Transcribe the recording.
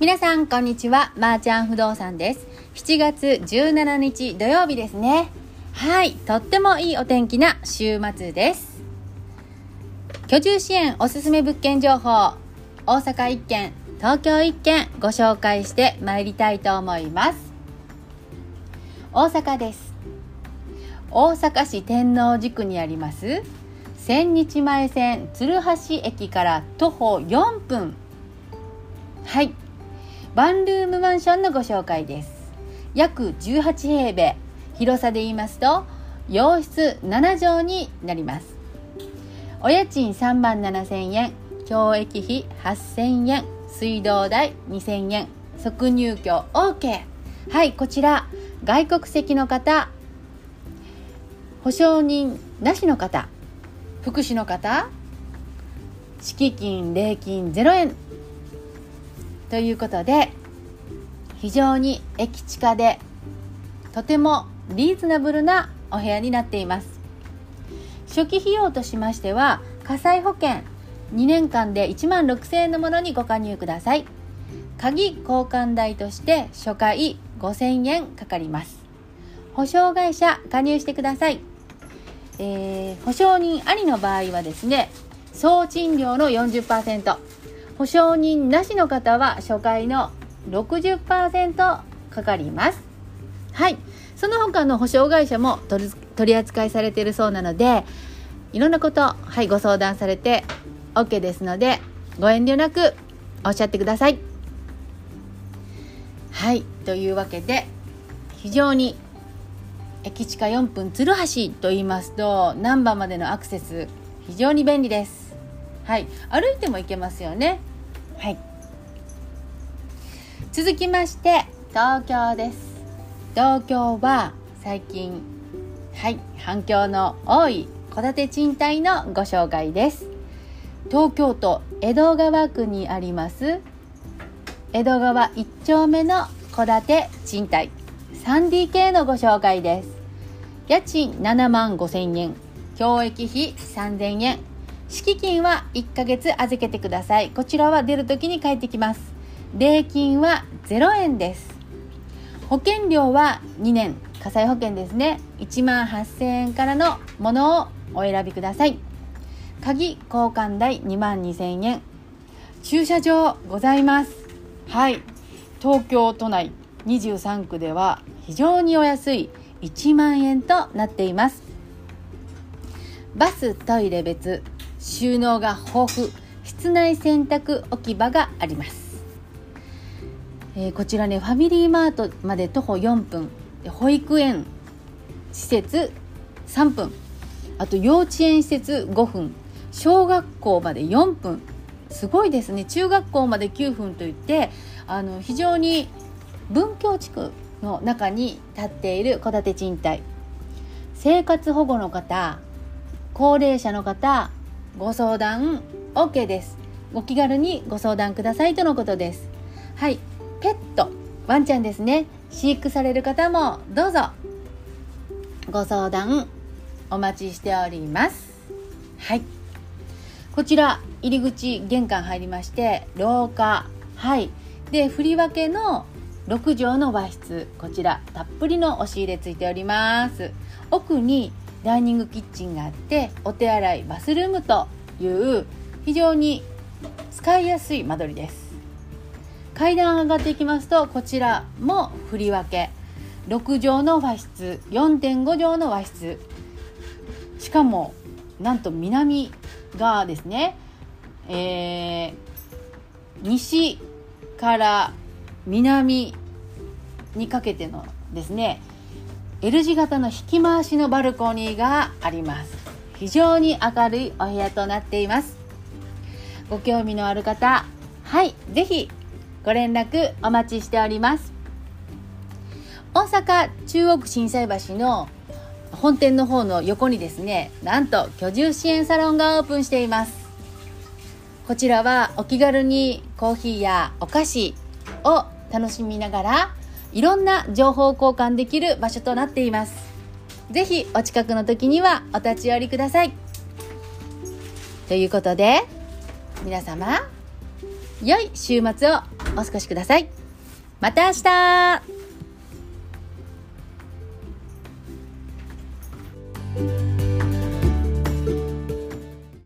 皆さんこんにちは。まー、ちゃん不動産です。7月17日土曜日ですね。はい。とってもいいお天気な週末です。居住支援おすすめ物件情報。大阪1軒東京1軒ご紹介して参りたいと思います。大阪です。大阪市天王寺区にあります。千日前線鶴橋駅から徒歩4分。はい。ワンルームマンションのご紹介です。約18平米。広さで言いますと洋室7畳になります。お家賃3万7千円。教育費8000円。水道代2000円。即入居 OK はいこちら。外国籍の方。保証人なしの方。福祉の方。敷金礼金0円。ということで非常に駅地下でとてもリーズナブルなお部屋になっています。初期費用としましては火災保険2年間で1万6000円のものにご加入ください。鍵交換代として初回5000円かかります。保証会社加入してください、えー、保証人ありの場合はですね総賃料の40%保証人なしの方は初回の60%かかります。はい。その他の保証会社も取り扱いされているそうなのでいろんなことはいご相談されて OK ですのでご遠慮なくおっしゃってください。はい。というわけで非常に駅地下4分鶴橋と言いますと難波までのアクセス非常に便利です。はい。歩いても行けますよね。はい。続きまして東京です。東京は最近はい反響の多い戸建て賃貸のご紹介です。東京都江戸川区にあります江戸川1丁目の戸建て賃貸 3DK のご紹介です。家賃7万5千円教育費3000円敷金は1ヶ月預けてください。こちらは出るときに返ってきます。礼金は0円です。保険料は2年。火災保険ですね。1万8000円からのものをお選びください。鍵交換代2万2000円。駐車場ございます。はい。東京都内23区では非常にお安い1万円となっています。バストイレ別。収納が豊富室内洗濯置き場があります、えー、こちらねファミリーマートまで徒歩4分保育園施設3分あと幼稚園施設5分小学校まで4分。すごいですね。中学校まで9分といってあの非常に文教地区の中に立っている戸建て賃貸。生活保護の方高齢者の方ご相談 OK です。お気軽にご相談くださいとのことです。はい。ペットワンちゃんですね。飼育される方もどうぞ。ご相談お待ちしております。はい。こちら入り口玄関入りまして廊下。はい。で振り分けの6畳の和室。こちらたっぷりの押し入れついております。奥にダイニングキッチンがあってお手洗いバスルームという非常に使いやすい間取りです。階段上がっていきますとこちらも振り分け。6畳の和室4.5畳の和室。しかもなんと南側ですね、えー、西から南にかけてのですね。L 字型の引き回しのバルコニーがあります。非常に明るいお部屋となっています。ご興味のある方はいぜひご連絡お待ちしております。大阪中央区心斎橋の本店の方の横にですねなんと居住支援サロンがオープンしています。こちらはお気軽にコーヒーやお菓子を楽しみながらいろんな情報交換できる場所となっています。ぜひお近くの時にはお立ち寄りください。ということで、皆様、良い週末をお過ごしくださいまた明日